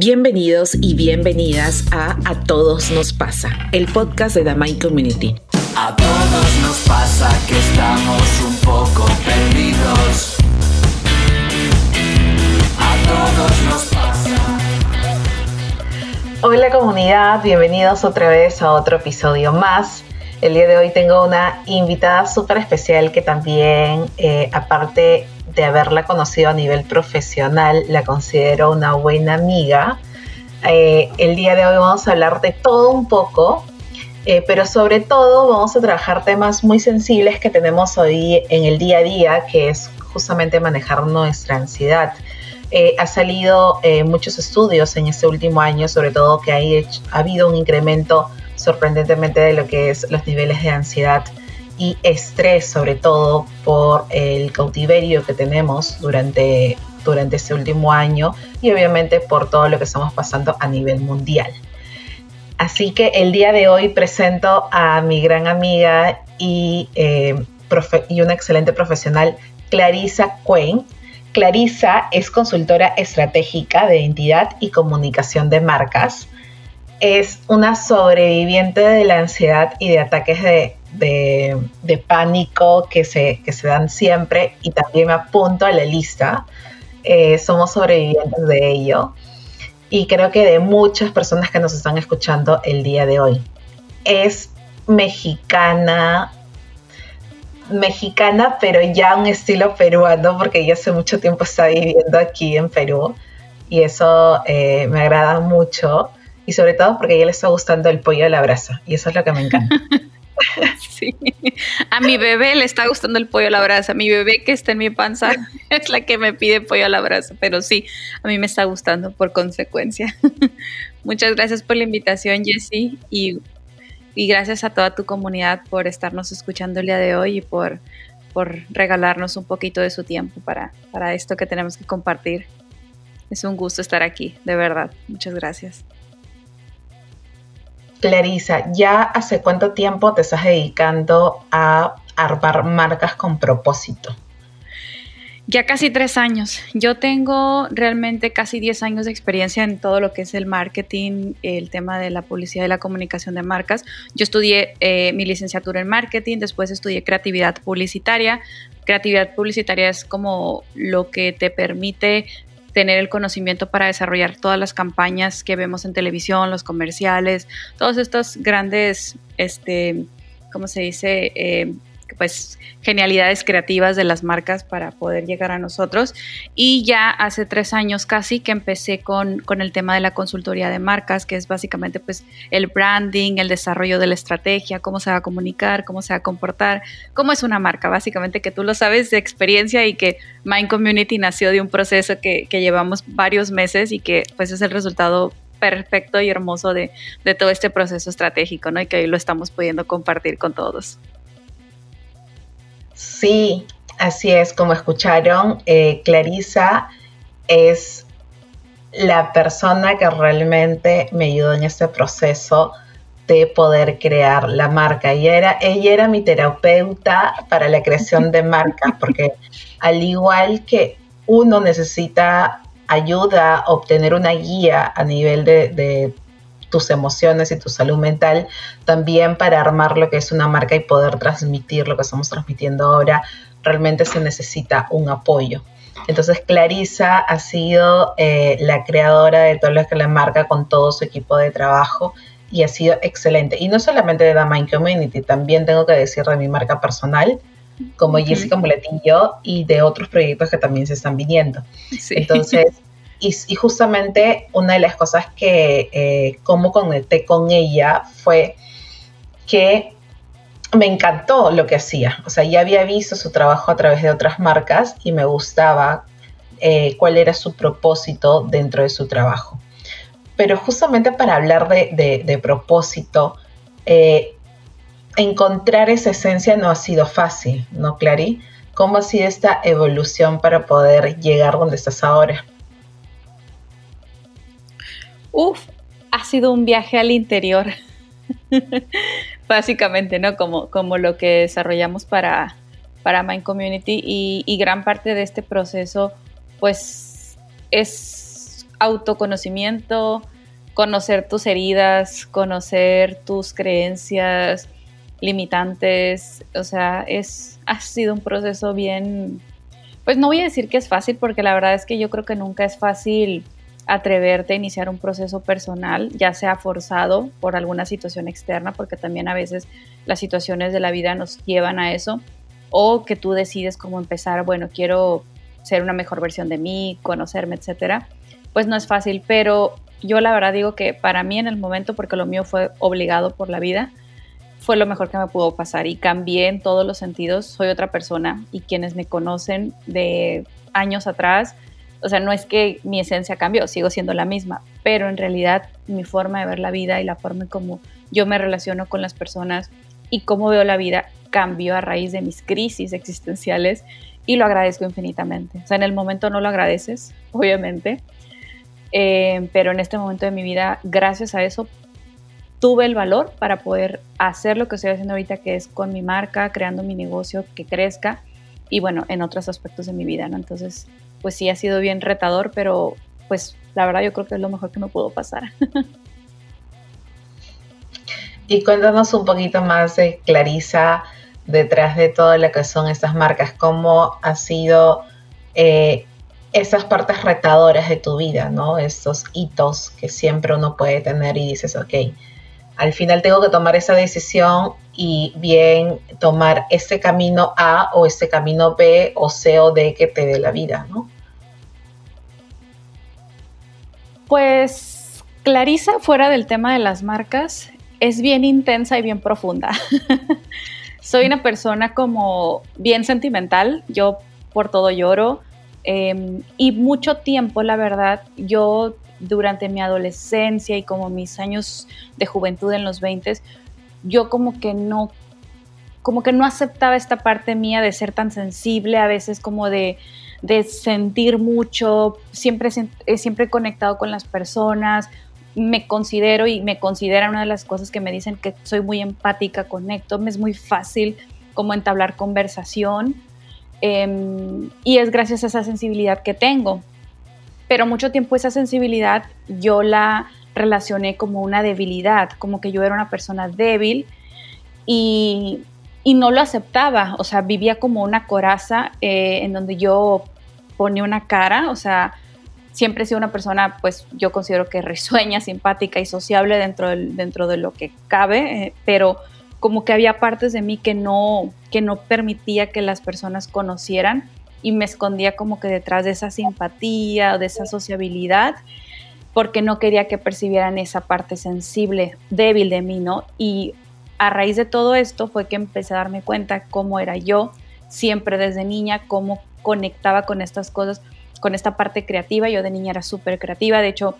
Bienvenidos y bienvenidas a A Todos Nos Pasa, el podcast de The Mind Community. A todos nos pasa que estamos un poco perdidos. A todos nos pasa. Hola comunidad, bienvenidos otra vez a otro episodio más. El día de hoy tengo una invitada súper especial que también, eh, aparte de haberla conocido a nivel profesional, la considero una buena amiga. Eh, el día de hoy vamos a hablar de todo un poco, eh, pero sobre todo vamos a trabajar temas muy sensibles que tenemos hoy en el día a día, que es justamente manejar nuestra ansiedad. ha salido muchos estudios en este último año, sobre todo que ha habido un incremento sorprendentemente de lo que es los niveles de ansiedad y estrés, sobre todo por el cautiverio que tenemos durante, durante este último año y obviamente por todo lo que estamos pasando a nivel mundial. Así que el día de hoy presento a mi gran amiga y, eh, y una excelente profesional, Clarisa Quain. Clarisa es consultora estratégica de identidad y comunicación de marcas es una sobreviviente de la ansiedad y de ataques de, pánico que se, se, dan siempre y también me apunto a la lista. Eh, somos sobrevivientes de ello y creo que de muchas personas que nos están escuchando el día de hoy. Es mexicana, mexicana, pero ya un estilo peruano, porque ya hace mucho tiempo está viviendo aquí en Perú y eso eh, me agrada mucho y sobre todo porque a ella le está gustando el pollo a la brasa y eso es lo que me encanta. Sí, a mi bebé le está gustando el pollo a la brasa, mi bebé que está en mi panza es la que me pide pollo a la brasa, pero sí, a mí me está gustando por consecuencia. Muchas gracias por la invitación, Jessie, y, gracias a toda tu comunidad por estarnos escuchando el día de hoy y por, por regalarnos un poquito de su tiempo para, para esto que tenemos que compartir. Es un gusto estar aquí, de verdad. Muchas gracias. Clarisa, ¿ya hace cuánto tiempo te estás dedicando a armar marcas con propósito? Ya casi tres años. Yo tengo realmente casi diez años de experiencia en todo lo que es el marketing, el tema de la publicidad y la comunicación de marcas. Yo estudié eh, mi licenciatura en marketing, después estudié creatividad publicitaria. Creatividad publicitaria es como lo que te permite tener el conocimiento para desarrollar todas las campañas que vemos en televisión, los comerciales, todos estos grandes, este, ¿cómo se dice? Eh, pues genialidades creativas de las marcas para poder llegar a nosotros. Y ya hace tres años casi que empecé con, con, el tema de la consultoría de marcas, que es básicamente pues el branding, el desarrollo de la estrategia, cómo se va a comunicar, cómo se va a comportar, cómo es una marca, básicamente que tú lo sabes de experiencia y que Mind Community nació de un proceso que, que llevamos varios meses y que pues es el resultado perfecto y hermoso de, de, todo este proceso estratégico, ¿no? Y que hoy lo estamos pudiendo compartir con todos. Sí, así es, como escucharon, eh, Clarisa es la persona que realmente me ayudó en este proceso de poder crear la marca. Ella era, ella era mi terapeuta para la creación de marca, porque al igual que uno necesita ayuda, obtener una guía a nivel de tus emociones y tu salud mental, también para armar lo que es una marca y poder transmitir lo que estamos transmitiendo ahora, realmente se necesita un apoyo. Entonces Clarisa ha sido eh, la creadora de todo lo que la marca con todo su equipo de trabajo y ha sido excelente. Y no solamente de The Mind Community, también tengo que decir de mi marca personal, como Jessica Muletillo y de otros proyectos que también se están viniendo. Entonces, Y, justamente una de las cosas que eh, como conecté con ella fue que me encantó lo que hacía. O sea, ya había visto su trabajo a través de otras marcas y me gustaba eh, cuál era su propósito dentro de su trabajo. Pero justamente para hablar de, propósito, eh, encontrar esa esencia no ha sido fácil, ¿no, Clary? ¿Cómo ha sido esta evolución para poder llegar donde estás ahora? Uf, ha sido un viaje al interior. Básicamente, ¿no? Como, como lo que desarrollamos para, para Mind Community y, gran parte de este proceso, pues, es autoconocimiento, conocer tus heridas, conocer tus creencias limitantes, o sea, es, ha sido un proceso bien, pues no voy a decir que es fácil, porque la verdad es que yo creo que nunca es fácil atreverte a iniciar un proceso personal, ya sea forzado por alguna situación externa, porque también a veces las situaciones de la vida nos llevan a eso, o que tú decides cómo empezar, bueno, quiero ser una mejor versión de mí, conocerme, etcétera, pues no es fácil, pero yo la verdad digo que para mí en el momento, porque lo mío fue obligado por la vida, fue lo mejor que me pudo pasar y cambié en todos los sentidos. Soy otra persona y quienes me conocen de años atrás, o sea, no es que mi esencia cambió, sigo siendo la misma, pero en realidad mi forma de ver la vida y la forma en cómo yo me relaciono con las personas y cómo veo la vida cambió a raíz de mis crisis existenciales y lo agradezco infinitamente. O sea, en el momento no lo agradeces, obviamente, eh, pero en este momento de mi vida, gracias a eso, tuve el valor para poder hacer lo que estoy haciendo ahorita, que es con mi marca, creando mi negocio que crezca y bueno, en otros aspectos de mi vida, ¿no? Entonces, pues sí, ha sido bien retador, pero pues la verdad yo creo que es lo mejor que me pudo pasar. y cuéntanos un poquito más de Clarisa detrás de todo lo que son estas marcas, cómo ha sido eh, esas partes retadoras de tu vida, ¿no? Estos hitos que siempre uno puede tener y dices, ok, al final tengo que tomar esa decisión y bien tomar ese camino A o ese camino B o C o D que te dé la vida, ¿no? Pues Clarisa, fuera del tema de las marcas, es bien intensa y bien profunda. Soy una persona como bien sentimental, yo por todo lloro, Em, y mucho tiempo, la verdad, yo durante mi adolescencia y como mis años de juventud en los 20, yo como que no como que no aceptaba esta parte mía de ser tan sensible, a veces como de, de sentir mucho, siempre, siempre conectado con las personas, me considero y me considera una de las cosas que me dicen que soy muy empática, conecto, me es muy fácil como entablar conversación. Em, y es gracias a esa sensibilidad que tengo. Pero mucho tiempo esa sensibilidad yo la relacioné como una debilidad, como que yo era una persona débil y, y no lo aceptaba, o sea, vivía como una coraza eh, en donde yo ponía una cara, o sea, siempre he sido una persona, pues yo considero que risueña, simpática y sociable dentro, dentro de lo que cabe, eh, pero como que había partes de mí que no, que no permitía que las personas conocieran y me escondía como que detrás de esa simpatía o de esa sociabilidad porque no quería que percibieran esa parte sensible, débil de mí, ¿no? Y a raíz de todo esto fue que empecé a darme cuenta cómo era yo, siempre desde niña, cómo conectaba con estas cosas, con esta parte creativa. Yo de niña era súper creativa, de hecho,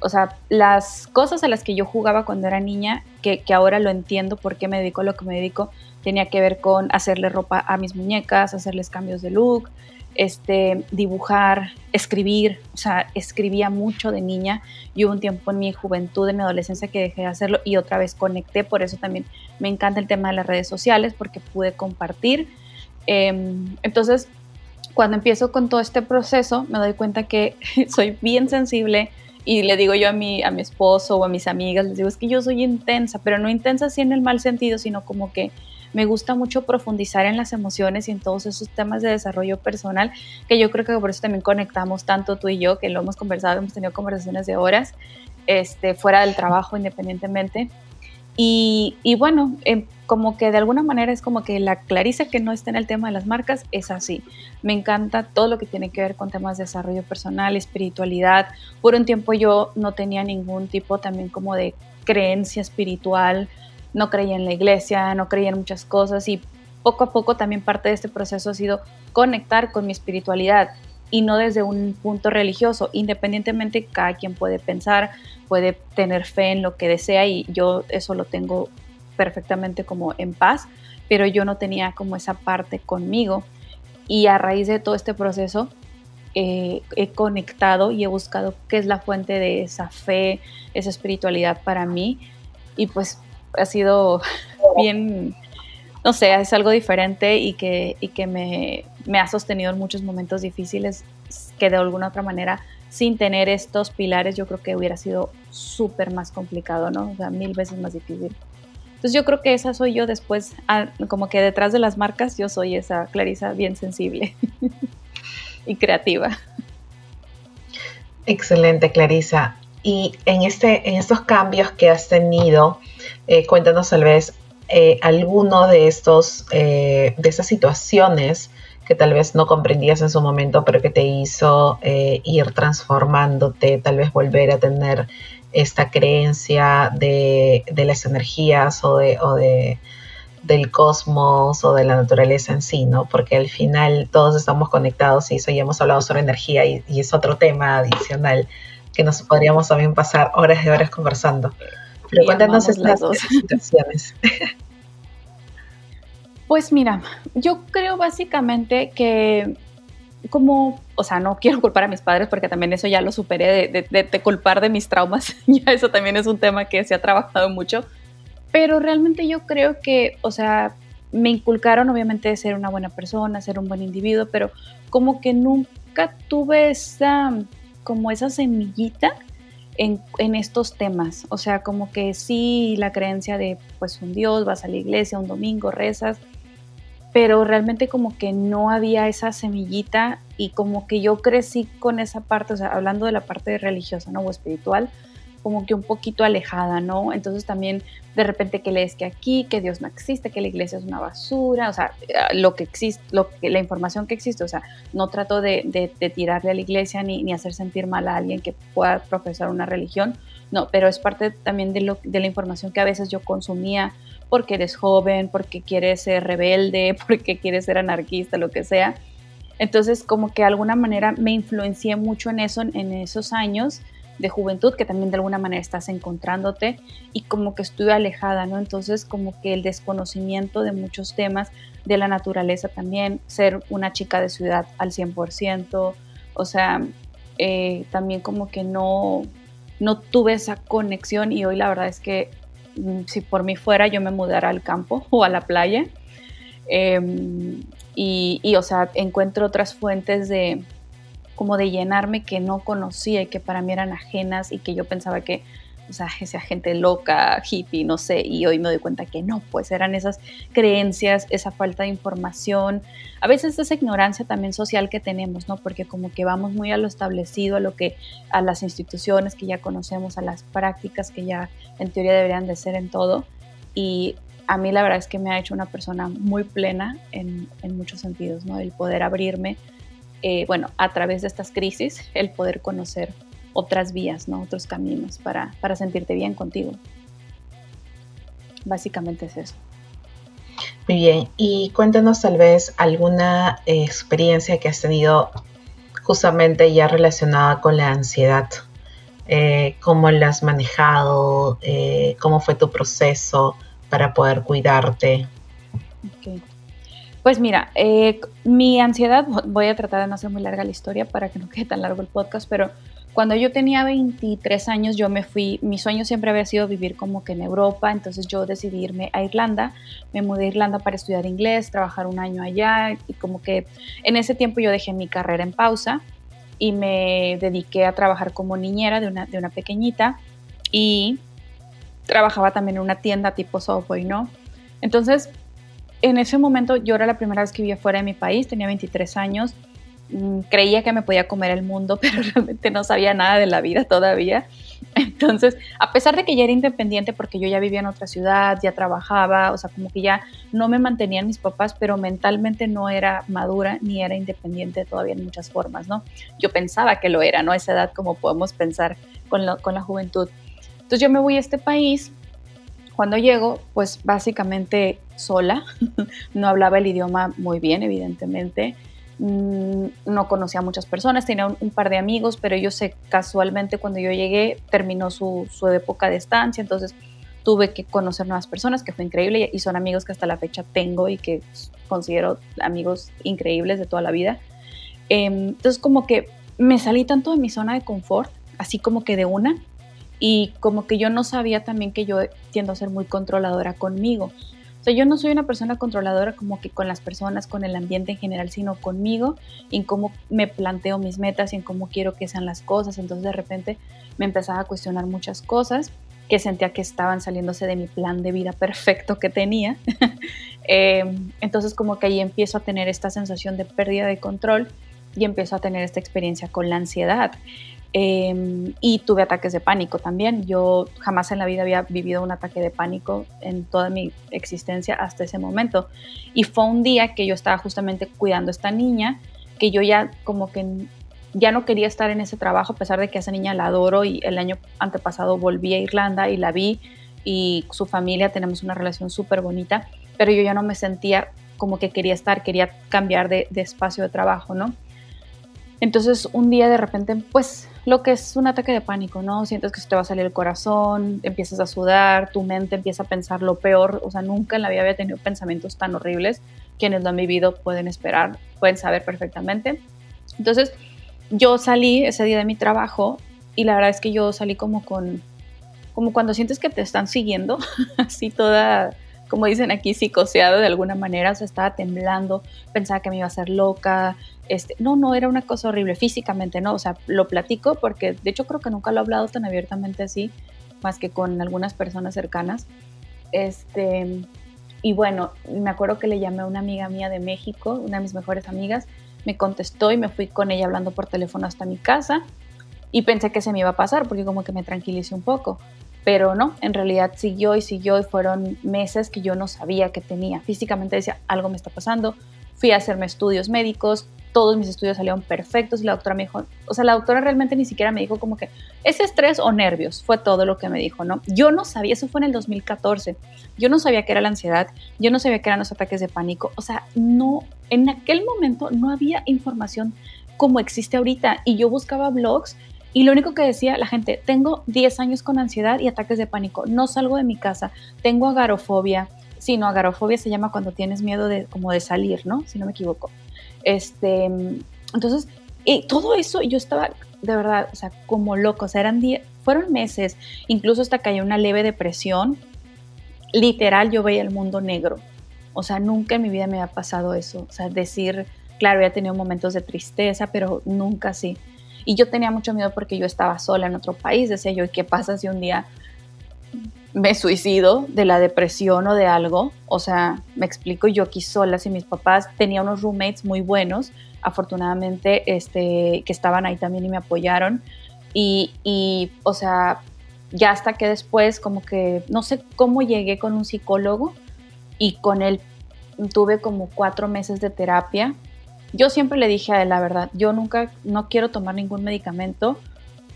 o sea, las cosas a las que yo jugaba cuando era niña, que, ahora lo entiendo por qué me dedico a lo que me dedico, tenía que ver con hacerle ropa a mis muñecas, hacerles cambios de look, este, dibujar, escribir, o sea, escribía mucho de niña y hubo un tiempo en mi juventud, en mi adolescencia que dejé de hacerlo y otra vez conecté, por eso también me encanta el tema de las redes sociales porque pude compartir. Em, entonces, cuando empiezo con todo este proceso, me doy cuenta que soy bien sensible, y le digo yo a mi, a mi esposo o a mis amigas, les digo, es que yo soy intensa, pero no intensa así en el mal sentido, sino como que me gusta mucho profundizar en las emociones y en todos esos temas de desarrollo personal, que yo creo que por eso también conectamos tanto tú y yo, que lo hemos conversado, hemos tenido conversaciones de horas, este, fuera del trabajo independientemente. Y, bueno, em, como que de alguna manera es como que la Clarisa que no está en el tema de las marcas es así. Me encanta todo lo que tiene que ver con temas de desarrollo personal, espiritualidad. Por un tiempo yo no tenía ningún tipo también como de creencia espiritual, no creía en la iglesia, no creía en muchas cosas y poco a poco también parte de este proceso ha sido conectar con mi espiritualidad y no desde un punto religioso. Independientemente, cada quien puede pensar, puede tener fe en lo que desea y yo eso lo tengo perfectamente como en paz, pero yo no tenía como esa parte conmigo. Y a raíz de todo este proceso eh, he conectado y he buscado qué es la fuente de esa fe, esa espiritualidad para mí. Y pues ha sido bien, no sé, es algo diferente y que, y que me, me ha sostenido en muchos momentos difíciles que de alguna otra manera sin tener estos pilares, yo creo que hubiera sido súper más complicado, ¿no? O sea, mil veces más difícil. Entonces yo creo que esa soy yo después, ah, como que detrás de las marcas, yo soy esa Clarisa bien sensible y creativa. Excelente, Clarisa. Y en, este, en estos cambios que has tenido, eh, cuéntanos tal vez eh, alguno de estos, eh, de esas situaciones que tal vez no comprendías en su momento, pero que te hizo ir transformándote, tal vez volver a tener esta creencia de, las energías o de, o de del cosmos o de la naturaleza en sí, ¿no? Porque al final todos estamos conectados y eso ya hemos hablado sobre energía y, es otro tema adicional que nos podríamos también pasar horas y horas conversando. Pero cuéntanos estas situaciones. Pues mira, yo creo básicamente que como, o sea, no quiero culpar a mis padres porque también eso ya lo superé de, de culpar de mis traumas, ya eso también es un tema que se ha trabajado mucho, pero realmente yo creo que, o sea, me inculcaron obviamente ser una buena persona, ser un buen individuo, pero como que nunca tuve esa, como esa semillita en, en, estos temas. O sea, como que sí, la creencia de pues un Dios, vas a la iglesia un domingo, rezas, pero realmente como que no había esa semillita y como que yo crecí con esa parte, o sea, hablando de la parte religiosa, ¿no? O espiritual, como que un poquito alejada, ¿no? Entonces también de repente que lees que aquí, que Dios no existe, que la iglesia es una basura, o sea, eh, lo que existe, lo que, la información que existe, o sea, no trato de, tirarle a la iglesia ni, ni, hacer sentir mal a alguien que pueda profesar una religión, no, pero es parte también de, de la información que a veces yo consumía porque eres joven, porque quieres ser rebelde, porque quieres ser anarquista, lo que sea. Entonces, como que de alguna manera me influencié mucho en eso en esos años de juventud que también de alguna manera estás encontrándote y como que estuve alejada, ¿no? Entonces como que el desconocimiento de muchos temas de la naturaleza también, ser una chica de ciudad al 100%, o sea, eh, también como que no, no tuve esa conexión y hoy la verdad es que mm, si por mí fuera yo me mudara al campo o a la playa. Em, y, y, o sea, encuentro otras fuentes de, como de llenarme que no conocía y que para mí eran ajenas y que yo pensaba que, o sea, esa gente loca, hippie, no sé, y hoy me doy cuenta que no, pues eran esas creencias, esa falta de información, a veces esa ignorancia también social que tenemos, ¿no? Porque como que vamos muy a lo establecido, a lo que, a las instituciones que ya conocemos, a las prácticas que ya en teoría deberían de ser en todo, y a mí la verdad es que me ha hecho una persona muy plena en, en muchos sentidos, ¿no? El poder abrirme eh, bueno, a través de estas crisis, el poder conocer otras vías, ¿no? otros caminos para, para sentirte bien contigo. Básicamente es eso. Muy bien, y cuéntanos tal vez alguna experiencia que has tenido justamente ya relacionada con la ansiedad. Eh, ¿Cómo la has manejado? Eh, ¿Cómo fue tu proceso para poder cuidarte? Okay. Pues mira, eh, mi ansiedad, voy a tratar de no hacer muy larga la historia para que no quede tan largo el podcast, pero cuando yo tenía 23 años yo me fui, mi sueño siempre había sido vivir como que en Europa, entonces yo decidí irme a Irlanda, me mudé a Irlanda para estudiar inglés, trabajar un año allá y como que en ese tiempo yo dejé mi carrera en pausa y me dediqué a trabajar como niñera de una, de una pequeñita y trabajaba también en una tienda tipo Subway, ¿no? Entonces en ese momento yo era la primera vez que vivía fuera de mi país, tenía 23 años, mm, creía que me podía comer el mundo, pero realmente no sabía nada de la vida todavía. Entonces, a pesar de que ya era independiente porque yo ya vivía en otra ciudad, ya trabajaba, o sea, como que ya no me mantenían mis papás, pero mentalmente no era madura ni era independiente todavía en muchas formas, ¿no? Yo pensaba que lo era, ¿no? Esa edad como podemos pensar con, con la juventud. Entonces yo me voy a este país cuando llego, pues básicamente sola, no hablaba el idioma muy bien, evidentemente, mm, no conocía a muchas personas, tenía un, par de amigos, pero yo sé casualmente cuando yo llegué terminó su, su, época de estancia, entonces tuve que conocer nuevas personas, que fue increíble, y son amigos que hasta la fecha tengo y que considero amigos increíbles de toda la vida. Em, entonces como que me salí tanto de mi zona de confort, así como que de una, y como que yo no sabía también que yo tiendo a ser muy controladora conmigo. O sea, yo no soy una persona controladora como que con las personas, con el ambiente en general, sino conmigo, en cómo me planteo mis metas y en cómo quiero que sean las cosas. Entonces de repente me empezaba a cuestionar muchas cosas que sentía que estaban saliéndose de mi plan de vida perfecto que tenía. Em, entonces como que ahí empiezo a tener esta sensación de pérdida de control y empiezo a tener esta experiencia con la ansiedad. Em, y tuve ataques de pánico también. Yo jamás en la vida había vivido un ataque de pánico en toda mi existencia hasta ese momento. Y fue un día que yo estaba justamente cuidando a esta niña, que yo ya como que ya no quería estar en ese trabajo, a pesar de que esa niña la adoro y el año antepasado volví a Irlanda y la vi y su familia tenemos una relación súper bonita, pero yo ya no me sentía como que quería estar, quería cambiar de espacio de trabajo, ¿no? Entonces un día de repente, pues lo que es un ataque de pánico, ¿no? Sientes que se te va a salir el corazón, empiezas a sudar, tu mente empieza a pensar lo peor, o sea, nunca en la vida había tenido pensamientos tan horribles. Quienes lo han vivido pueden esperar, pueden saber perfectamente. Entonces, yo salí ese día de mi trabajo y la verdad es que yo salí como con, como cuando sientes que te están siguiendo, así toda, como dicen aquí, psicoseada de alguna manera, o sea, estaba temblando, pensaba que me iba a hacer loca, este, no, no, era una cosa horrible físicamente, ¿no? O sea, lo platico porque de hecho creo que nunca lo he hablado tan abiertamente así, más que con algunas personas cercanas. Este, y bueno, me acuerdo que le llamé a una amiga mía de México, una de mis mejores amigas, me contestó y me fui con ella hablando por teléfono hasta mi casa y pensé que se me iba a pasar porque como que me tranquilicé un poco. Pero no, en realidad siguió y siguió y fueron meses que yo no sabía que tenía. Físicamente decía, algo me está pasando. Fui a hacerme estudios médicos, todos mis estudios salieron perfectos y la doctora me dijo, o sea, la doctora realmente ni siquiera me dijo como que ese estrés o nervios, fue todo lo que me dijo, ¿no? Yo no sabía, eso fue en el 2014, yo no sabía que era la ansiedad, yo no sabía que eran los ataques de pánico, o sea, no, en aquel momento no había información como existe ahorita y yo buscaba blogs y lo único que decía la gente, tengo 10 años con ansiedad y ataques de pánico, no salgo de mi casa, tengo agarofobia, sí, no, agarofobia se llama cuando tienes miedo de como de salir, ¿no? Si no me equivoco. Este, entonces, y todo eso yo estaba de verdad, o sea, como loco, o sea, eran días, fueron meses, incluso hasta que una leve depresión, literal yo veía el mundo negro, o sea, nunca en mi vida me había pasado eso, o sea, decir, claro, había tenido momentos de tristeza, pero nunca así. Y yo tenía mucho miedo porque yo estaba sola en otro país, decía yo, ¿y qué pasa si un día me suicido de la depresión o de algo. O sea, me explico, yo aquí sola, si mis papás tenía unos roommates muy buenos, afortunadamente, este, que estaban ahí también y me apoyaron. Y, y, o sea, ya hasta que después, como que, no sé cómo llegué con un psicólogo y con él tuve como cuatro meses de terapia. Yo siempre le dije a él la verdad, yo nunca, no quiero tomar ningún medicamento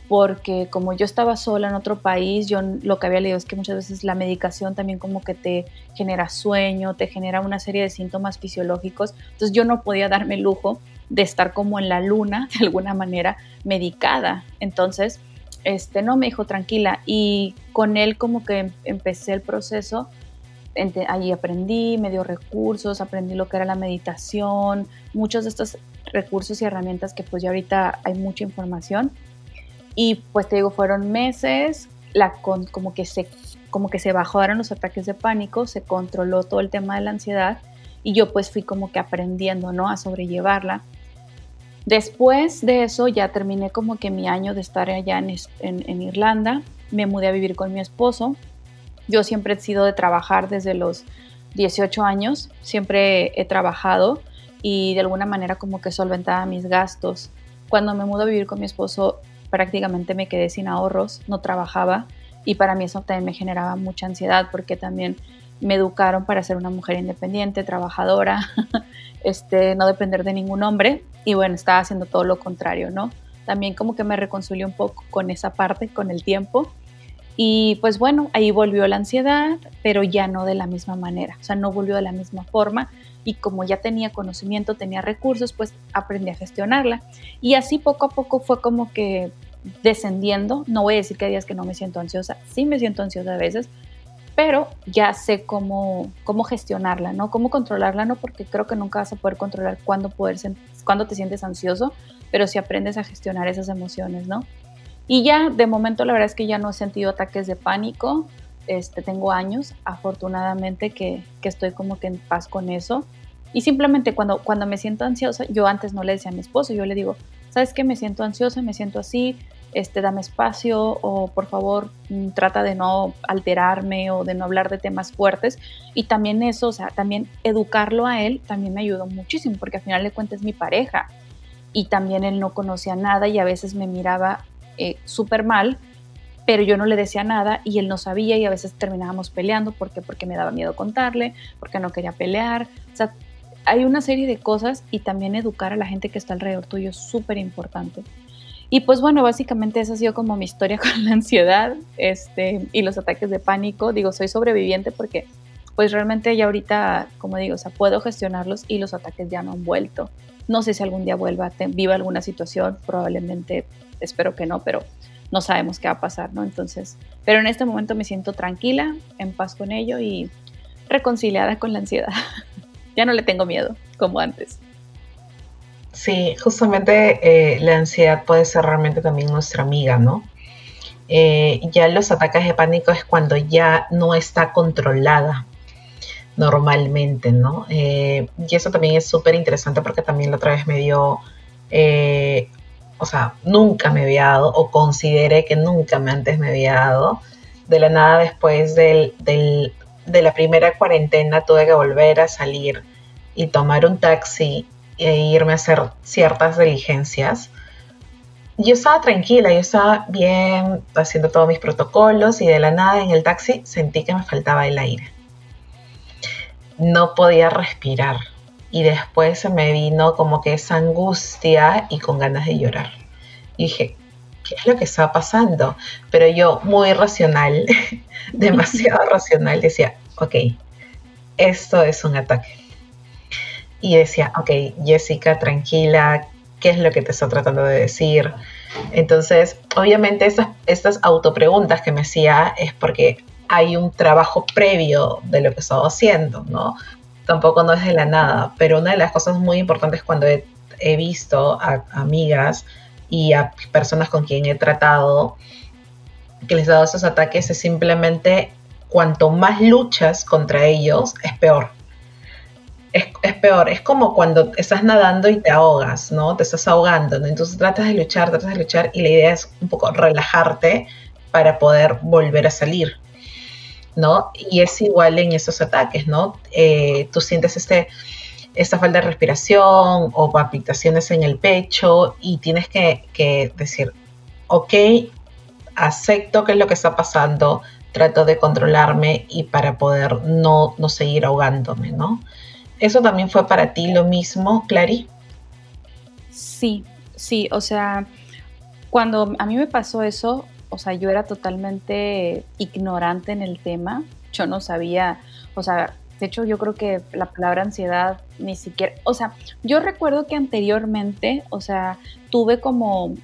porque como yo estaba sola en otro país, yo lo que había leído es que muchas veces la medicación también como que te genera sueño, te genera una serie de síntomas fisiológicos, entonces yo no podía darme el lujo de estar como en la luna, de alguna manera, medicada. Entonces, este, no me dijo tranquila y con él como que empecé el proceso, allí aprendí, me dio recursos, aprendí lo que era la meditación, muchos de estos recursos y herramientas que pues ya ahorita hay mucha información y pues te digo, fueron meses, la como, que se, como que se bajaron los ataques de pánico, se controló todo el tema de la ansiedad y yo pues fui como que aprendiendo, ¿no? A sobrellevarla. Después de eso ya terminé como que mi año de estar allá en, en, Irlanda, me mudé a vivir con mi esposo. Yo siempre he sido de trabajar desde los 18 años, siempre he trabajado y de alguna manera como que solventaba mis gastos. Cuando me mudé a vivir con mi esposo, prácticamente me quedé sin ahorros, no trabajaba y para mí eso también me generaba mucha ansiedad porque también me educaron para ser una mujer independiente, trabajadora, este, no depender de ningún hombre y bueno, estaba haciendo todo lo contrario, ¿no? También como que me reconcilié un poco con esa parte, con el tiempo y pues bueno, ahí volvió la ansiedad, pero ya no de la misma manera, o sea, no volvió de la misma forma y como ya tenía conocimiento, tenía recursos, pues aprendí a gestionarla. Y así poco a poco fue como que descendiendo. No voy a decir que hay días que no me siento ansiosa, sí me siento ansiosa a veces, pero ya sé cómo, cómo gestionarla, ¿no? Cómo controlarla, ¿no? Porque creo que nunca vas a poder controlar cuándo, poder, cuándo te sientes ansioso, pero si aprendes a gestionar esas emociones, ¿no? Y ya, de momento, la verdad es que ya no he sentido ataques de pánico. este, tengo años, afortunadamente, que, que, estoy como que en paz con eso. Y simplemente cuando, cuando me siento ansiosa, yo antes no le decía a mi esposo, yo le digo, ¿sabes qué? Me siento ansiosa, me siento así, este, dame espacio o por favor mm, trata de no alterarme o de no hablar de temas fuertes. Y también eso, o sea, también educarlo a él también me ayudó muchísimo porque al final de cuentas es mi pareja y también él no conocía nada y a veces me miraba eh, súper mal, pero yo no le decía nada y él no sabía y a veces terminábamos peleando porque porque me daba miedo contarle, porque no quería pelear. O sea, hay una serie de cosas y también educar a la gente que está alrededor tuyo es súper importante. Y pues bueno, básicamente esa ha sido como mi historia con la ansiedad este, y los ataques de pánico. Digo, soy sobreviviente porque pues realmente ya ahorita, como digo, o sea, puedo gestionarlos y los ataques ya no han vuelto. No sé si algún día vuelva, viva alguna situación, probablemente, espero que no, pero no sabemos qué va a pasar, ¿no? Entonces, pero en este momento me siento tranquila, en paz con ello y reconciliada con la ansiedad. ya no le tengo miedo como antes. Sí, justamente eh, la ansiedad puede ser realmente también nuestra amiga, ¿no? Eh, ya los ataques de pánico es cuando ya no está controlada normalmente, ¿no? Eh, y eso también es súper interesante porque también la otra vez me dio, o sea, nunca me había dado o consideré que nunca antes me había dado. De la nada después del, de la primera cuarentena tuve que volver a salir y tomar un taxi e irme a hacer ciertas diligencias. Yo estaba tranquila, yo estaba bien haciendo todos mis protocolos y de la nada en el taxi sentí que me faltaba el aire. No podía respirar y después se me vino como que esa angustia y con ganas de llorar. Y dije, ¿qué es lo que está pasando? Pero yo muy racional, demasiado racional, decía, ok, esto es un ataque y decía, ok, Jessica, tranquila, ¿qué es lo que te está tratando de decir? Entonces, obviamente estas, estas autopreguntas que me hacía es porque hay un trabajo previo de lo que estaba haciendo, ¿no? Tampoco no es de la nada, pero una de las cosas muy importantes cuando he, visto a amigas y a personas con quien he tratado que les he dado esos ataques es simplemente cuanto más luchas contra ellos, es peor es, peor, es como cuando estás nadando y te ahogas, ¿no? Te estás ahogando, ¿no? Entonces tratas de luchar, tratas de luchar y la idea es un poco relajarte para poder volver a salir, ¿no? Y es igual en esos ataques, ¿no? Eh, tú sientes este, esta falta de respiración o palpitaciones en el pecho y tienes que, que decir, ok, acepto qué es lo que está pasando, trato de controlarme y para poder no, no seguir ahogándome, ¿no? ¿Eso también fue para ti lo mismo, Clary? Sí, sí, o sea, cuando a mí me pasó eso, o sea, yo era totalmente ignorante en el tema, yo no sabía, o sea, de hecho yo creo que la palabra ansiedad ni siquiera, o sea, yo recuerdo que anteriormente, o sea, tuve como,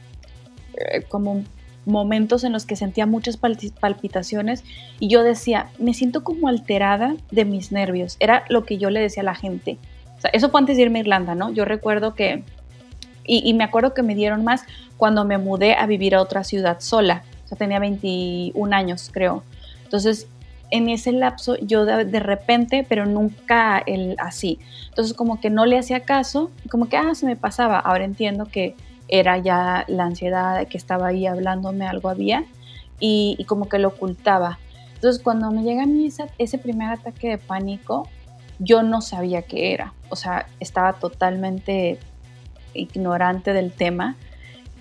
eh, como momentos en los que sentía muchas palpitaciones y yo decía, me siento como alterada de mis nervios. Era lo que yo le decía a la gente. O sea, eso fue antes de irme a Irlanda, ¿no? Yo recuerdo que, y, me acuerdo que me dieron más cuando me mudé a vivir a otra ciudad sola. Sea, tenía 21 años, creo. Entonces, en ese lapso yo de, de, repente, pero nunca el así. Entonces como que no le hacía caso, como que, ah, se me pasaba. Ahora entiendo que era ya la ansiedad que estaba ahí hablándome, algo había, y, como que lo ocultaba. Entonces cuando me llega a mí ese primer ataque de pánico, yo no sabía qué era, o sea, estaba totalmente ignorante del tema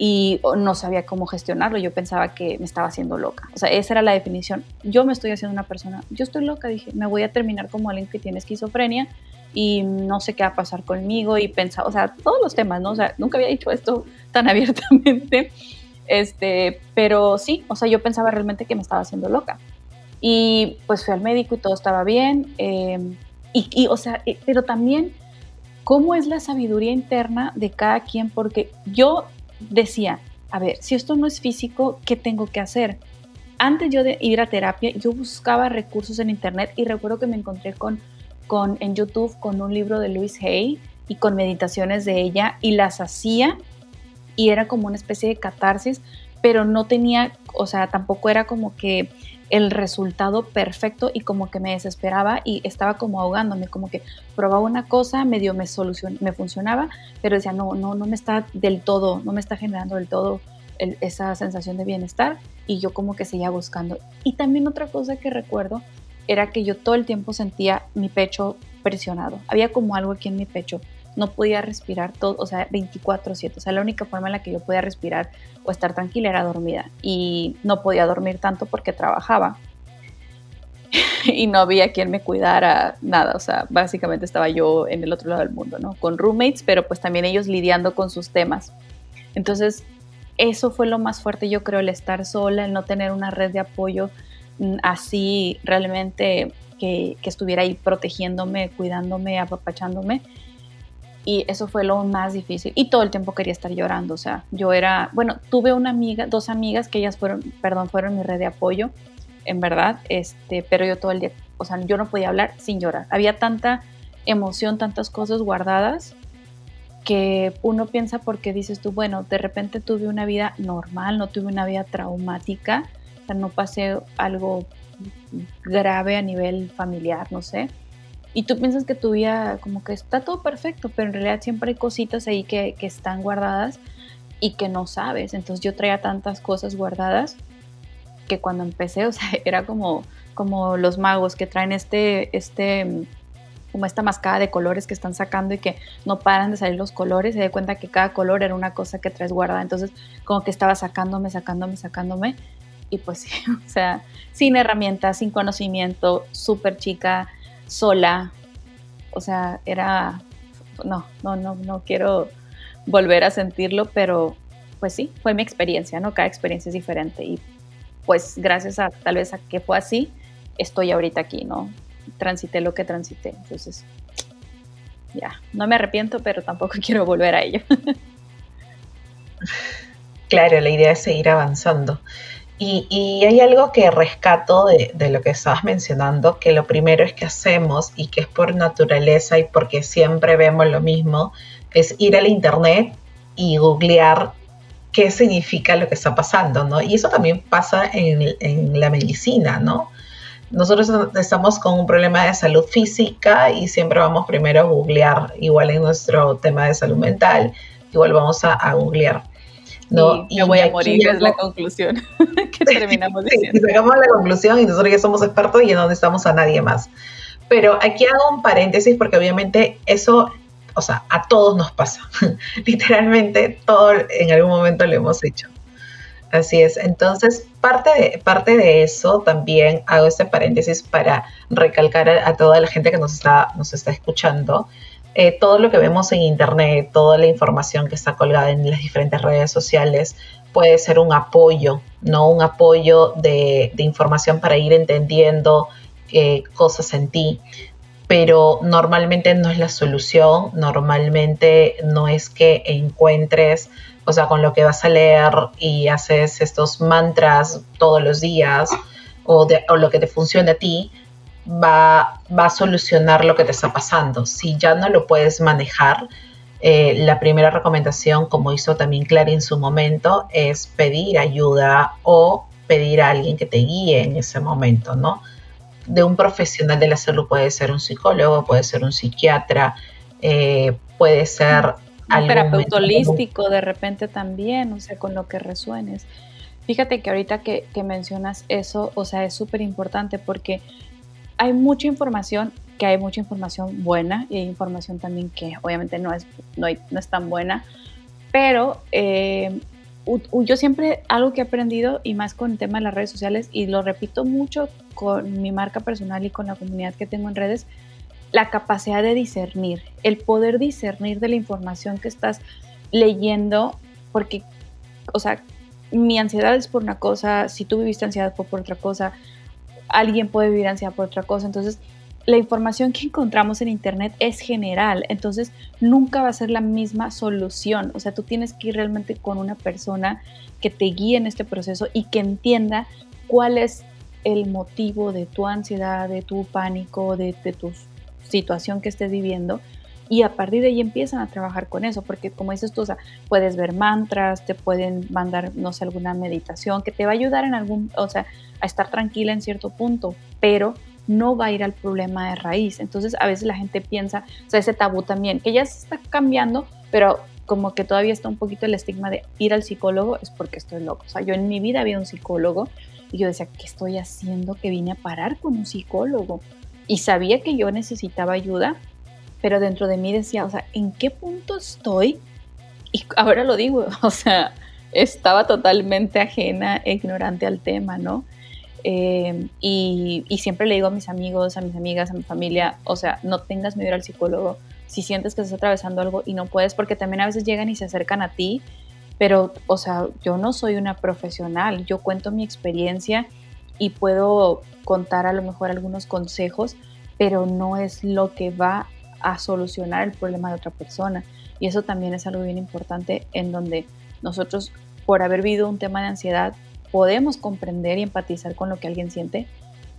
y no sabía cómo gestionarlo. Yo pensaba que me estaba haciendo loca. O sea, esa era la definición. Yo me estoy haciendo una persona, yo estoy loca, dije, me voy a terminar como alguien que tiene esquizofrenia y no sé qué va a pasar conmigo y pensaba, o sea, todos los temas, ¿no? O sea, nunca había dicho esto tan abiertamente, este, pero sí, o sea, yo pensaba realmente que me estaba haciendo loca. Y pues fui al médico y todo estaba bien, em, y, o sea, eh, pero también cómo es la sabiduría interna de cada quien, porque yo decía, a ver, si esto no es físico, ¿qué tengo que hacer? Antes yo de ir a terapia, yo buscaba recursos en internet y recuerdo que me encontré con con, en YouTube con un libro de Louise Hay y con meditaciones de ella y las hacía y era como una especie de catarsis, pero no tenía, o sea, tampoco era como que el resultado perfecto y como que me desesperaba y estaba como ahogándome, como que probaba una cosa, medio me solucion me funcionaba, pero decía, no, no, no me está del todo, no me está generando del todo esa sensación de bienestar y yo como que seguía buscando. Y también otra cosa que recuerdo era que yo todo el tiempo sentía mi pecho presionado, había como algo aquí en mi pecho, no podía respirar todo, o sea, 24/7, o sea, la única forma en la que yo podía respirar o estar tranquila era dormida y no podía dormir tanto porque trabajaba y no había quien me cuidara nada, o sea, básicamente estaba yo en el otro lado del mundo, ¿no? Con roommates, pero pues también ellos lidiando con sus temas. Entonces, eso fue lo más fuerte, yo creo, el estar sola, el no tener una red de apoyo mm, así realmente que, que estuviera ahí protegiéndome, cuidándome, apapachándome y eso fue lo más difícil. Y todo el tiempo quería estar llorando, o sea, yo era, bueno, tuve una amiga, dos amigas que ellas fueron, perdón, fueron mi red de apoyo, en verdad, este, pero yo todo el día, o sea, yo no podía hablar sin llorar. Había tanta emoción, tantas cosas guardadas que uno piensa porque dices tú, bueno, de repente tuve una vida normal, no tuve una vida traumática, o sea, no pasé algo grave a nivel familiar, no sé y tú piensas que tu vida como que está todo perfecto, pero en realidad siempre hay cositas ahí que, que están guardadas y que no sabes. Entonces yo traía tantas cosas guardadas que cuando empecé, o sea, era como, como los magos que traen este, este, como esta mascada de colores que están sacando y que no paran de salir los colores, se da cuenta que cada color era una cosa que traes guardada, entonces como que estaba sacándome, sacándome, sacándome, y pues sí, o sea, sin herramientas, sin conocimiento, súper chica, sola. O sea, era, no, no, no, no quiero volver a sentirlo, pero pues sí, fue mi experiencia, ¿no? Cada experiencia es diferente y pues gracias a tal vez a que fue así, estoy ahorita aquí, ¿no? Transité lo que transité. Entonces, ya, no me arrepiento, pero tampoco quiero volver a ello. claro, la idea es seguir avanzando. Y, hay algo que rescato de, lo que estabas mencionando, que lo primero es que hacemos y que es por naturaleza y porque siempre vemos lo mismo, es ir al internet y googlear qué significa lo que está pasando, ¿no? Y eso también pasa en, en la medicina, ¿no? Nosotros estamos con un problema de salud física y siempre vamos primero a googlear, igual en nuestro tema de salud mental, igual vamos a, a googlear. ¿no? Y, me voy a morir, es la conclusión que terminamos diciendo. Sí, sacamos la conclusión y nosotros ya somos expertos y no necesitamos a nadie más. Pero aquí hago un paréntesis porque obviamente eso, o sea, a todos nos pasa. Literalmente todo en algún momento lo hemos hecho. Así es. Entonces, parte de, parte de eso también hago este paréntesis para recalcar a, a, toda la gente que nos está, nos está escuchando eh, todo lo que vemos en Internet, toda la información que está colgada en las diferentes redes sociales, puede ser un apoyo, no un apoyo de, información para ir entendiendo eh, cosas en ti, pero normalmente no es la solución, normalmente no es que encuentres, o sea, con lo que vas a leer y haces estos mantras todos los días o, o lo que te funcione a ti, va, va a solucionar lo que te está pasando. Si ya no lo puedes manejar, eh, la primera recomendación, como hizo también Clara en su momento, es pedir ayuda o pedir a alguien que te guíe en ese momento, ¿no? De un profesional de la salud puede ser un psicólogo, puede ser un psiquiatra, eh, puede ser un terapeuta holístico de repente también, o sea, con lo que resuenes. Fíjate que ahorita que, que mencionas eso, o sea, es súper importante porque hay mucha información, que hay mucha información buena y hay información también que obviamente no es, no, es tan buena, pero eh, yo siempre algo que he aprendido y más con el tema de las redes sociales y lo repito mucho con mi marca personal y con la comunidad que tengo en redes, la capacidad de discernir, el poder discernir de la información que estás leyendo, porque, o sea, mi ansiedad es por una cosa, si tú viviste ansiedad fue por otra cosa, alguien puede vivir ansiedad por otra cosa. Entonces, la información que encontramos en Internet es general, entonces nunca va a ser la misma solución. O sea, tú tienes que ir realmente con una persona que te guíe en este proceso y que entienda cuál es el motivo de tu ansiedad, de tu pánico, de, tu situación que estés viviendo y a partir de ahí empiezan a trabajar con eso, porque como dices tú, o sea, puedes ver mantras, te pueden mandar, no sé, alguna meditación que te va a ayudar en algún, o sea, a estar tranquila en cierto punto, pero no va a ir al problema de raíz. Entonces a veces la gente piensa, o sea, ese tabú también, que ya se está cambiando, pero como que todavía está un poquito el estigma de ir al psicólogo es porque estoy loco. O sea, yo en mi vida había un psicólogo y yo decía, ¿qué estoy haciendo que vine a parar con un psicólogo? Y sabía que yo necesitaba ayuda, pero dentro de mí decía, o sea, ¿en qué punto estoy? Y ahora lo digo, o sea, estaba totalmente ajena e ignorante al tema, ¿no? Eh, y, siempre le digo a mis amigos, a mis amigas, a mi familia, o sea, no tengas miedo al psicólogo si sientes que estás atravesando algo y no puedes, porque también a veces llegan y se acercan a ti, pero, o sea, yo no soy una profesional, yo cuento mi experiencia y puedo contar a lo mejor algunos consejos, pero no es lo que va a solucionar el problema de otra persona. Y eso también es algo bien importante en donde nosotros, por haber vivido un tema de ansiedad, podemos comprender y empatizar con lo que alguien siente,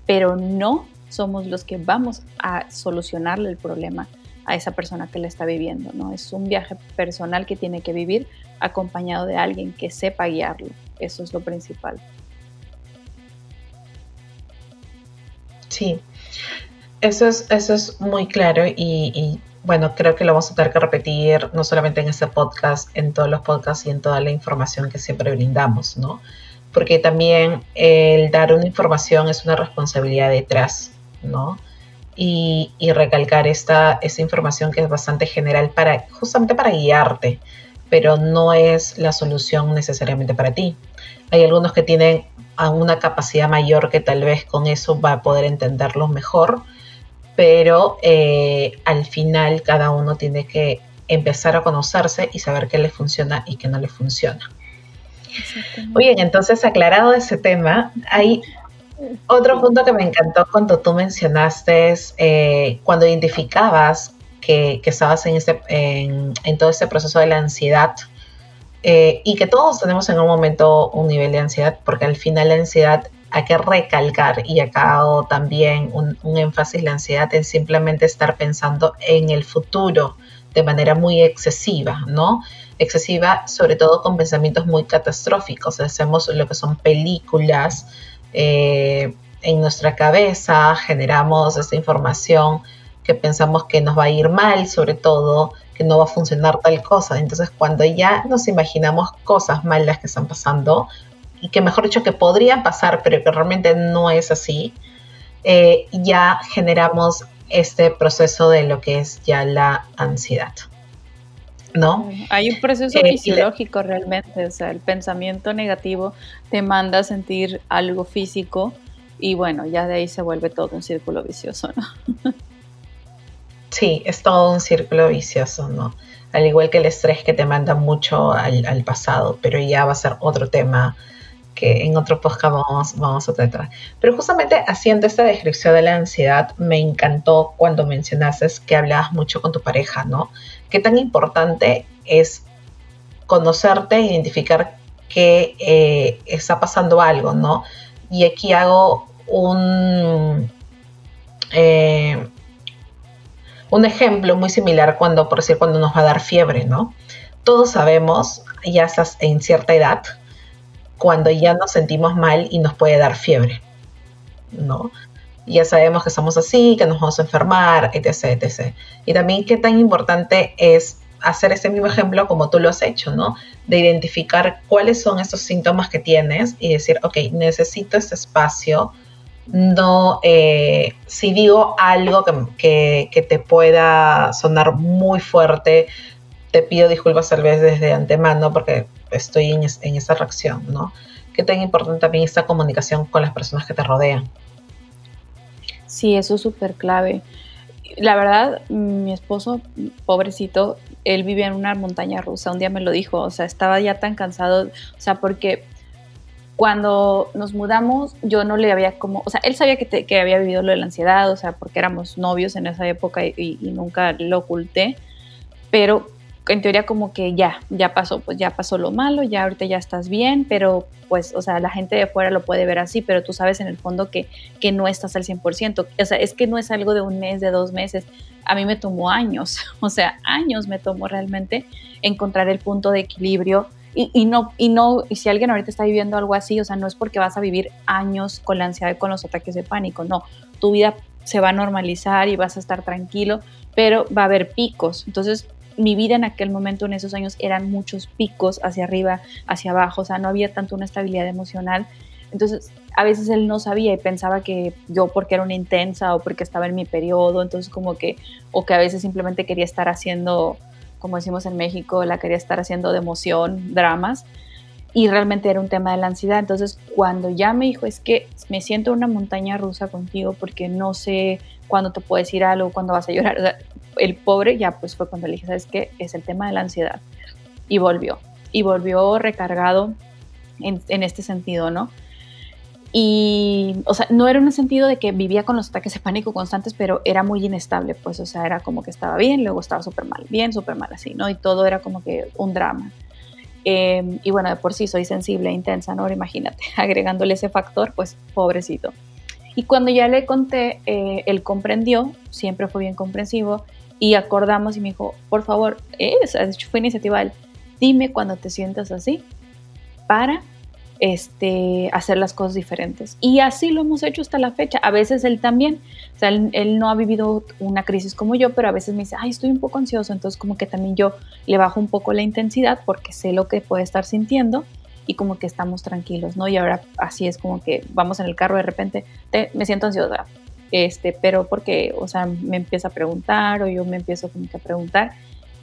pero no somos los que vamos a solucionarle el problema a esa persona que le está viviendo, ¿no? Es un viaje personal que tiene que vivir acompañado de alguien que sepa guiarlo. Eso es lo principal. Sí, eso es, eso es muy claro y, bueno, creo que lo vamos a tener que repetir no solamente en este podcast, en todos los podcasts y en toda la información que siempre brindamos, ¿no? Porque también el dar una información es una responsabilidad detrás, ¿no? Y, recalcar esta, esta información que es bastante general para, justamente para guiarte, pero no es la solución necesariamente para ti. Hay algunos que tienen una capacidad mayor que tal vez con eso va a poder entenderlo mejor, pero eh, al final cada uno tiene que empezar a conocerse y saber qué le funciona y qué no le funciona. Bien, entonces aclarado ese tema, hay otro punto que me encantó cuando tú mencionaste eh, cuando identificabas que, estabas en, este, en, todo este proceso de la ansiedad eh, y que todos tenemos en un momento un nivel de ansiedad, porque al final la ansiedad hay que recalcar, y acá hago también un, énfasis, la ansiedad en simplemente estar pensando en el futuro de manera muy excesiva, ¿no? Excesiva sobre todo con pensamientos muy catastróficos. Hacemos lo que son películas eh, en nuestra cabeza, generamos esa información que pensamos que nos va a ir mal, sobre todo que no va a funcionar tal cosa. Entonces, cuando ya nos imaginamos cosas malas que están pasando, y que mejor dicho que podrían pasar, pero que realmente no es así, eh, ya generamos este proceso de lo que es ya la ansiedad. ¿No? Hay un proceso eh, fisiológico realmente, o sea, el pensamiento negativo te manda a sentir algo físico y bueno, ya de ahí se vuelve todo un círculo vicioso, ¿no? sí, es todo un círculo vicioso, ¿no? Al igual que el estrés que te manda mucho al, al pasado, pero ya va a ser otro tema que en otro podcast vamos, vamos a tratar. Pero justamente haciendo esta descripción de la ansiedad, me encantó cuando mencionaste que hablabas mucho con tu pareja, ¿no? Qué tan importante es conocerte, identificar que eh, está pasando algo, ¿no? Y aquí hago un, eh, un ejemplo muy similar cuando, por decir, cuando nos va a dar fiebre, ¿no? Todos sabemos, ya estás en cierta edad, cuando ya nos sentimos mal y nos puede dar fiebre, ¿no? Ya sabemos que somos así, que nos vamos a enfermar, etc, etc. Y también qué tan importante es hacer ese mismo ejemplo como tú lo has hecho, ¿no? De identificar cuáles son esos síntomas que tienes y decir, ok, necesito este espacio. No, eh, si digo algo que, que, te pueda sonar muy fuerte, te pido disculpas tal vez desde antemano porque estoy en, en esa reacción, ¿no? Qué tan importante también esta comunicación con las personas que te rodean. Sí, eso es súper clave. La verdad, mi esposo, pobrecito, él vivía en una montaña rusa, un día me lo dijo, o sea, estaba ya tan cansado, o sea, porque cuando nos mudamos, yo no le había como, o sea, él sabía que, que había vivido lo de la ansiedad, o sea, porque éramos novios en esa época y, y, nunca lo oculté, pero en teoría como que ya, ya pasó, pues ya pasó lo malo, ya ahorita ya estás bien, pero pues, o sea, la gente de fuera lo puede ver así, pero tú sabes en el fondo que, que no estás al 100%. O sea, es que no es algo de un mes, de dos meses. A mí me tomó años, o sea, años me tomó realmente encontrar el punto de equilibrio. Y, y, no, y no, y si alguien ahorita está viviendo algo así, o sea, no es porque vas a vivir años con la ansiedad y con los ataques de pánico, no, tu vida se va a normalizar y vas a estar tranquilo, pero va a haber picos. Entonces, mi vida en aquel momento, en esos años, eran muchos picos hacia arriba, hacia abajo, o sea, no había tanto una estabilidad emocional. Entonces, a veces él no sabía y pensaba que yo porque era una intensa o porque estaba en mi periodo, entonces como que, o que a veces simplemente quería estar haciendo, como decimos en México, la quería estar haciendo de emoción, dramas, y realmente era un tema de la ansiedad. Entonces, cuando ya me dijo, es que me siento una montaña rusa contigo porque no sé cuándo te puedes decir algo, cuándo vas a llorar, el pobre ya pues fue cuando le dije, ¿sabes qué? Es el tema de la ansiedad. Y volvió, y volvió recargado en, en este sentido, ¿no? Y, o sea, no era un sentido de que vivía con los ataques de pánico constantes, pero era muy inestable, pues, o sea, era como que estaba bien, luego estaba súper mal, bien, súper mal, así, ¿no? Y todo era como que un drama. Eh, y bueno, de por sí soy sensible e intensa, ¿no? Imagínate, agregándole ese factor, pues, pobrecito. Y cuando ya le conté, eh, él comprendió, siempre fue bien comprensivo, y acordamos y me dijo, por favor, eh, fue iniciativa él, dime cuando te sientas así para este, hacer las cosas diferentes. Y así lo hemos hecho hasta la fecha. A veces él también, o sea, él, no ha vivido una crisis como yo, pero a veces me dice, ay, estoy un poco ansioso, entonces como que también yo le bajo un poco la intensidad porque sé lo que puede estar sintiendo y como que estamos tranquilos, ¿no? Y ahora así es como que vamos en el carro de repente, me siento ansiosa, este, pero porque, o sea, me empieza a preguntar o yo me empiezo como que a preguntar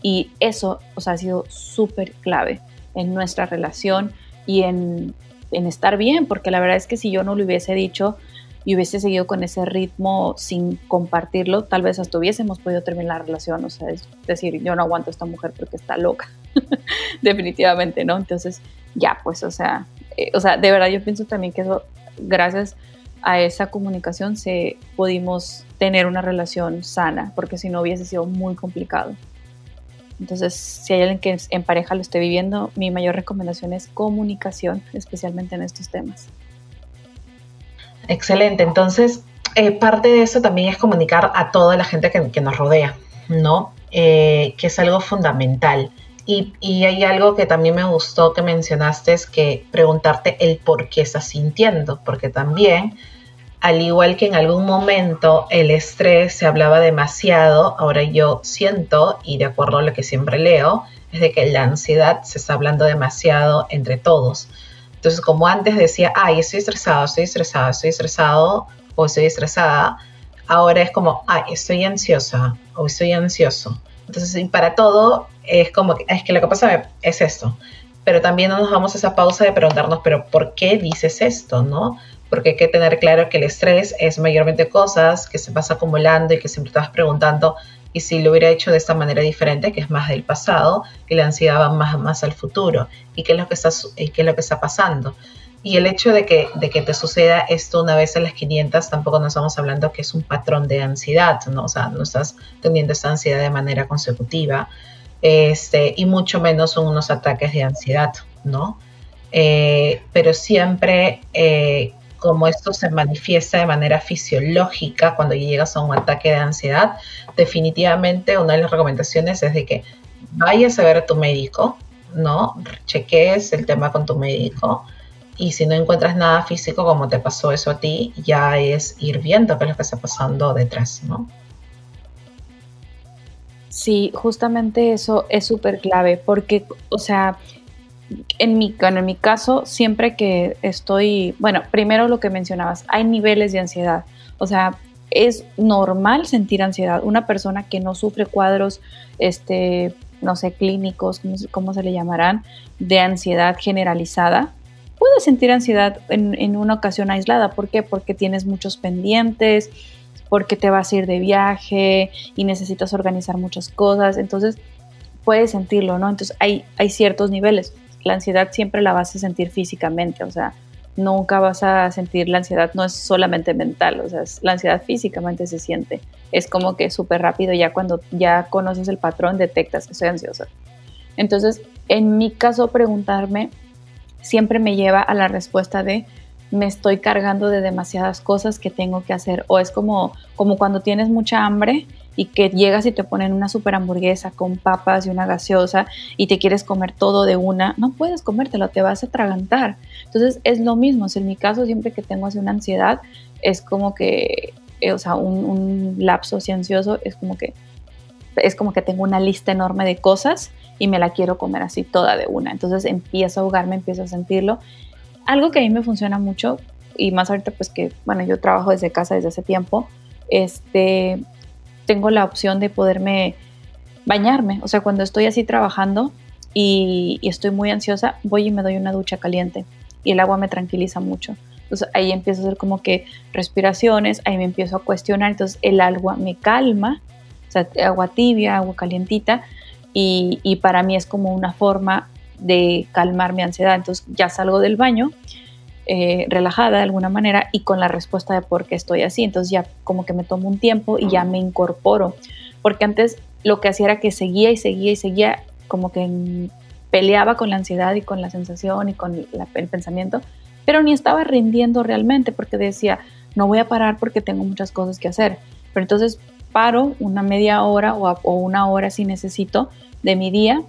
y eso, o sea, ha sido súper clave en nuestra relación y en, en, estar bien, porque la verdad es que si yo no lo hubiese dicho y hubiese seguido con ese ritmo sin compartirlo, tal vez hasta hubiésemos podido terminar la relación, o sea, es decir, yo no aguanto a esta mujer porque está loca, definitivamente, ¿no? Entonces, ya, pues, o sea, eh, o sea, de verdad yo pienso también que eso, gracias a esa comunicación se pudimos tener una relación sana, porque si no hubiese sido muy complicado. Entonces, si hay alguien que en pareja lo esté viviendo, mi mayor recomendación es comunicación, especialmente en estos temas. Excelente. Entonces, eh, parte de eso también es comunicar a toda la gente que, nos rodea, ¿no? Eh, que es algo fundamental. Y, y, hay algo que también me gustó que mencionaste, es que preguntarte el por qué estás sintiendo, porque también al igual que en algún momento el estrés se hablaba demasiado, ahora yo siento, y de acuerdo a lo que siempre leo, es de que la ansiedad se está hablando demasiado entre todos. Entonces, como antes decía, ay, estoy estresado, estoy estresado, estoy estresado o estoy estresada, ahora es como, ay, estoy ansiosa o estoy ansioso. Entonces, para todo es como, es que lo que pasa es esto. Pero también no nos vamos a esa pausa de preguntarnos, pero ¿por qué dices esto? ¿No? Porque hay que tener claro que el estrés es mayormente cosas que se vas acumulando y que siempre estás preguntando y si lo hubiera hecho de esta manera diferente, que es más del pasado, y la ansiedad va más, más al futuro, y qué es lo que está, qué es lo que está pasando. Y el hecho de que, de que te suceda esto una vez a las 500, tampoco nos estamos hablando que es un patrón de ansiedad, ¿no? O sea, no estás teniendo esta ansiedad de manera consecutiva, este, y mucho menos son unos ataques de ansiedad, ¿no? Eh, pero siempre eh, como esto se manifiesta de manera fisiológica cuando llegas a un ataque de ansiedad, definitivamente una de las recomendaciones es de que vayas a ver a tu médico, ¿no? Cheques el tema con tu médico y si no encuentras nada físico como te pasó eso a ti, ya es ir viendo qué es lo que está pasando detrás, ¿no? Sí, justamente eso es súper clave porque, o sea, en mi, en mi caso, siempre que estoy, bueno, primero lo que mencionabas, hay niveles de ansiedad. O sea, es normal sentir ansiedad. Una persona que no sufre cuadros, este, no sé, clínicos, ¿cómo, se le llamarán, de ansiedad generalizada, puede sentir ansiedad en, en, una ocasión aislada. ¿Por qué? Porque tienes muchos pendientes, porque te vas a ir de viaje y necesitas organizar muchas cosas. Entonces, puedes sentirlo, ¿no? Entonces, hay, hay ciertos niveles la ansiedad siempre la vas a sentir físicamente, o sea, nunca vas a sentir la ansiedad, no es solamente mental, o sea, la ansiedad físicamente se siente. Es como que súper rápido, ya cuando ya conoces el patrón, detectas que estoy ansiosa. Entonces, en mi caso, preguntarme siempre me lleva a la respuesta de me estoy cargando de demasiadas cosas que tengo que hacer. O es como, como cuando tienes mucha hambre y que llegas y te ponen una super hamburguesa con papas y una gaseosa y te quieres comer todo de una, no puedes comértelo, te vas a atragantar. Entonces es lo mismo, en mi caso siempre que tengo así una ansiedad, es como que, eh, o sea, un, un lapso así ansioso, es como que es como que tengo una lista enorme de cosas y me la quiero comer así toda de una. Entonces empiezo a ahogarme, empiezo a sentirlo. Algo que a mí me funciona mucho y más ahorita pues que, bueno, yo trabajo desde casa desde hace tiempo, este, tengo la opción de poderme bañarme. O sea, cuando estoy así trabajando y, estoy muy ansiosa, voy y me doy una ducha caliente y el agua me tranquiliza mucho. Entonces ahí empiezo a hacer como que respiraciones, ahí me empiezo a cuestionar, entonces el agua me calma, o sea, agua tibia, agua calientita, y, para mí es como una forma de calmar mi ansiedad. Entonces ya salgo del baño eh, relajada de alguna manera y con la respuesta de por qué estoy así. Entonces ya como que me tomo un tiempo y ya me incorporo. Porque antes lo que hacía era que seguía y seguía y seguía como que peleaba con la ansiedad y con la sensación y con el pensamiento, pero ni estaba rindiendo realmente porque decía, no voy a parar porque tengo muchas cosas que hacer. Pero entonces paro una media hora o, o una hora si necesito de mi día,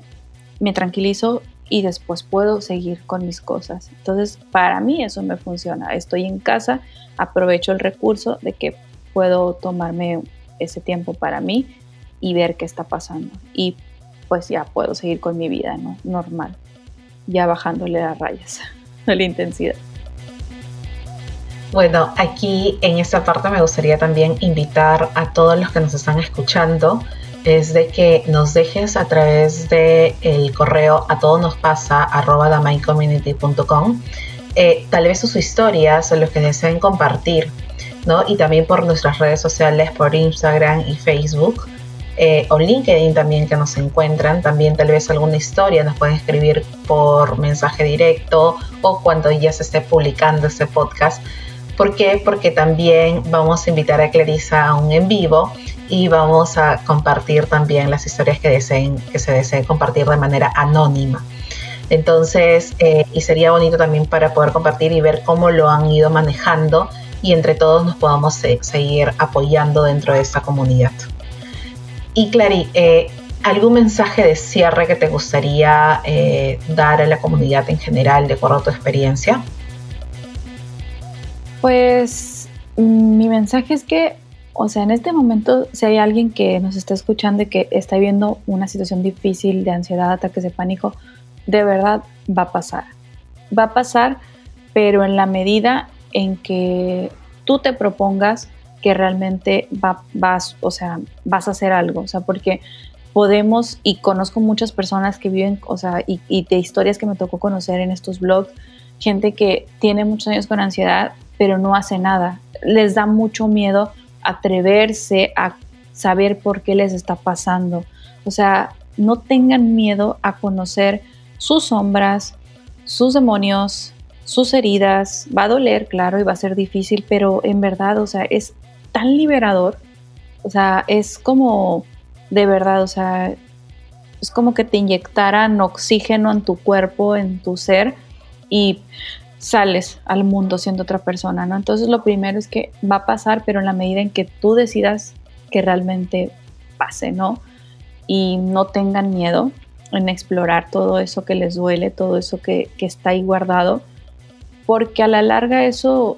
me tranquilizo y después puedo seguir con mis cosas. Entonces, para mí eso me funciona. Estoy en casa, aprovecho el recurso de que puedo tomarme ese tiempo para mí y ver qué está pasando. Y pues ya puedo seguir con mi vida ¿no? normal, ya bajándole las rayas, la intensidad. Bueno, aquí en esta parte me gustaría también invitar a todos los que nos están escuchando es de que nos dejes a través del el correo a todos nos pasa arroba eh, tal vez sus historias los que deseen compartir, ¿no? Y también por nuestras redes sociales, por Instagram y Facebook. Eh, o LinkedIn también que nos encuentran, también tal vez alguna historia nos pueden escribir por mensaje directo o cuando ya se esté publicando este podcast. ¿Por qué? Porque también vamos a invitar a Clarisa a un en vivo y vamos a compartir también las historias que, deseen, que se deseen compartir de manera anónima. Entonces, eh, y sería bonito también para poder compartir y ver cómo lo han ido manejando y entre todos nos podamos seguir apoyando dentro de esta comunidad. Y Clary, eh, ¿algún mensaje de cierre que te gustaría eh, dar a la comunidad en general de acuerdo a tu experiencia? Pues mi mensaje es que o sea, en este momento, si hay alguien que nos está escuchando y que está viviendo una situación difícil de ansiedad, ataques de pánico, de verdad va a pasar. Va a pasar, pero en la medida en que tú te propongas que realmente vas, o sea, vas a hacer algo, o sea, porque podemos, y conozco muchas personas que viven, o sea, y, y de historias que me tocó conocer en estos blogs, gente que tiene muchos años con ansiedad, pero no hace nada. Les da mucho miedo atreverse a saber por qué les está pasando. O sea, no tengan miedo a conocer sus sombras, sus demonios, sus heridas. Va a doler, claro, y va a ser difícil, pero en verdad, o sea, es tan liberador. O sea, es como, de verdad, o sea, es como que te inyectaran oxígeno en tu cuerpo, en tu ser, y sales al mundo siendo otra persona, ¿no? Entonces lo primero es que va a pasar, pero en la medida en que tú decidas que realmente pase, ¿no? Y no tengan miedo en explorar todo eso que les duele, todo eso que, que está ahí guardado, porque a la larga eso,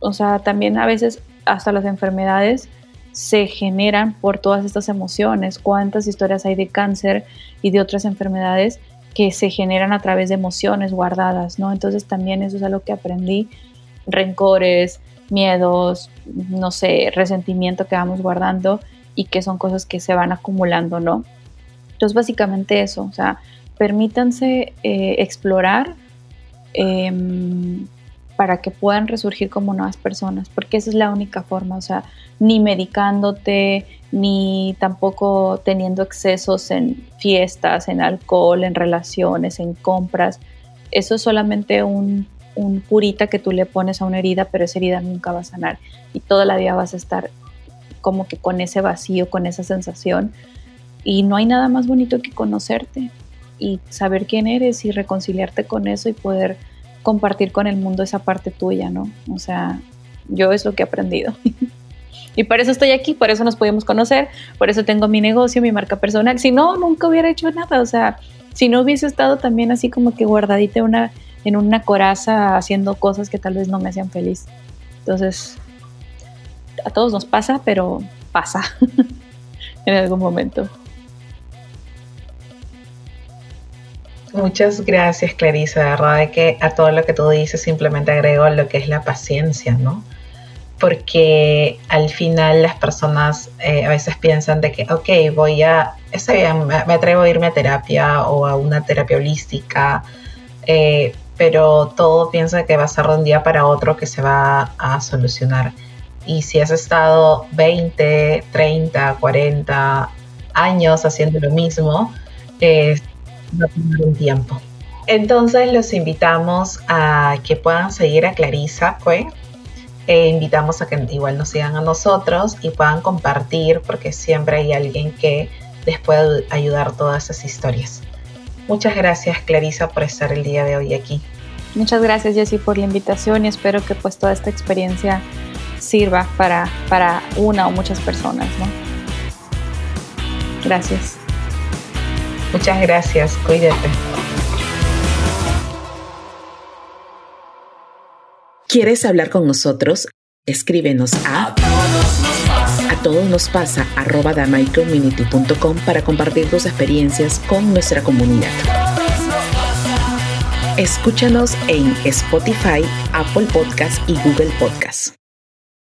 o sea, también a veces hasta las enfermedades se generan por todas estas emociones. ¿Cuántas historias hay de cáncer y de otras enfermedades que se generan a través de emociones guardadas, ¿no? Entonces también eso es algo que aprendí, rencores, miedos, no sé, resentimiento que vamos guardando y que son cosas que se van acumulando, ¿no? Entonces básicamente eso, o sea, permítanse eh, explorar em, para que puedan resurgir como nuevas personas, porque esa es la única forma, o sea, ni medicándote, ni tampoco teniendo excesos en fiestas, en alcohol, en relaciones, en compras. Eso es solamente un, un curita que tú le pones a una herida, pero esa herida nunca va a sanar y toda la vida vas a estar como que con ese vacío, con esa sensación. Y no hay nada más bonito que conocerte y saber quién eres y reconciliarte con eso y poder compartir con el mundo esa parte tuya, ¿no? O sea, yo es lo que he aprendido. y por eso estoy aquí, por eso nos podemos conocer, por eso tengo mi negocio, mi marca personal. Si no, nunca hubiera hecho nada, o sea, si no hubiese estado también así como que guardadita una, en una coraza haciendo cosas que tal vez no me hacían feliz. Entonces, a todos nos pasa, pero pasa en algún momento. Muchas gracias, Clarisa. De verdad que a todo lo que tú dices simplemente agrego lo que es la paciencia, ¿no? Porque al final las personas eh, a veces piensan de que, ok, voy a, está bien, me, atrevo a irme a terapia o a una terapia holística, eh, pero todo piensa que va a ser de un día para otro que se va a solucionar. Y si has estado 20, 30, 40 años haciendo lo mismo, eh, va a tomar un tiempo. Entonces los invitamos a que puedan seguir a Clarisa pues. E invitamos a que igual nos sigan a nosotros y puedan compartir porque siempre hay alguien que les puede ayudar todas esas historias. Muchas gracias Clarisa por estar el día de hoy aquí. Muchas gracias Jessie por la invitación y espero que pues toda esta experiencia sirva para, para una o muchas personas. ¿no? Gracias. Muchas gracias, cuídate. ¿Quieres hablar con nosotros? Escríbenos a a todos nos pasa arroba para compartir tus experiencias con nuestra comunidad. Escúchanos en Spotify, Apple Podcast y Google Podcast.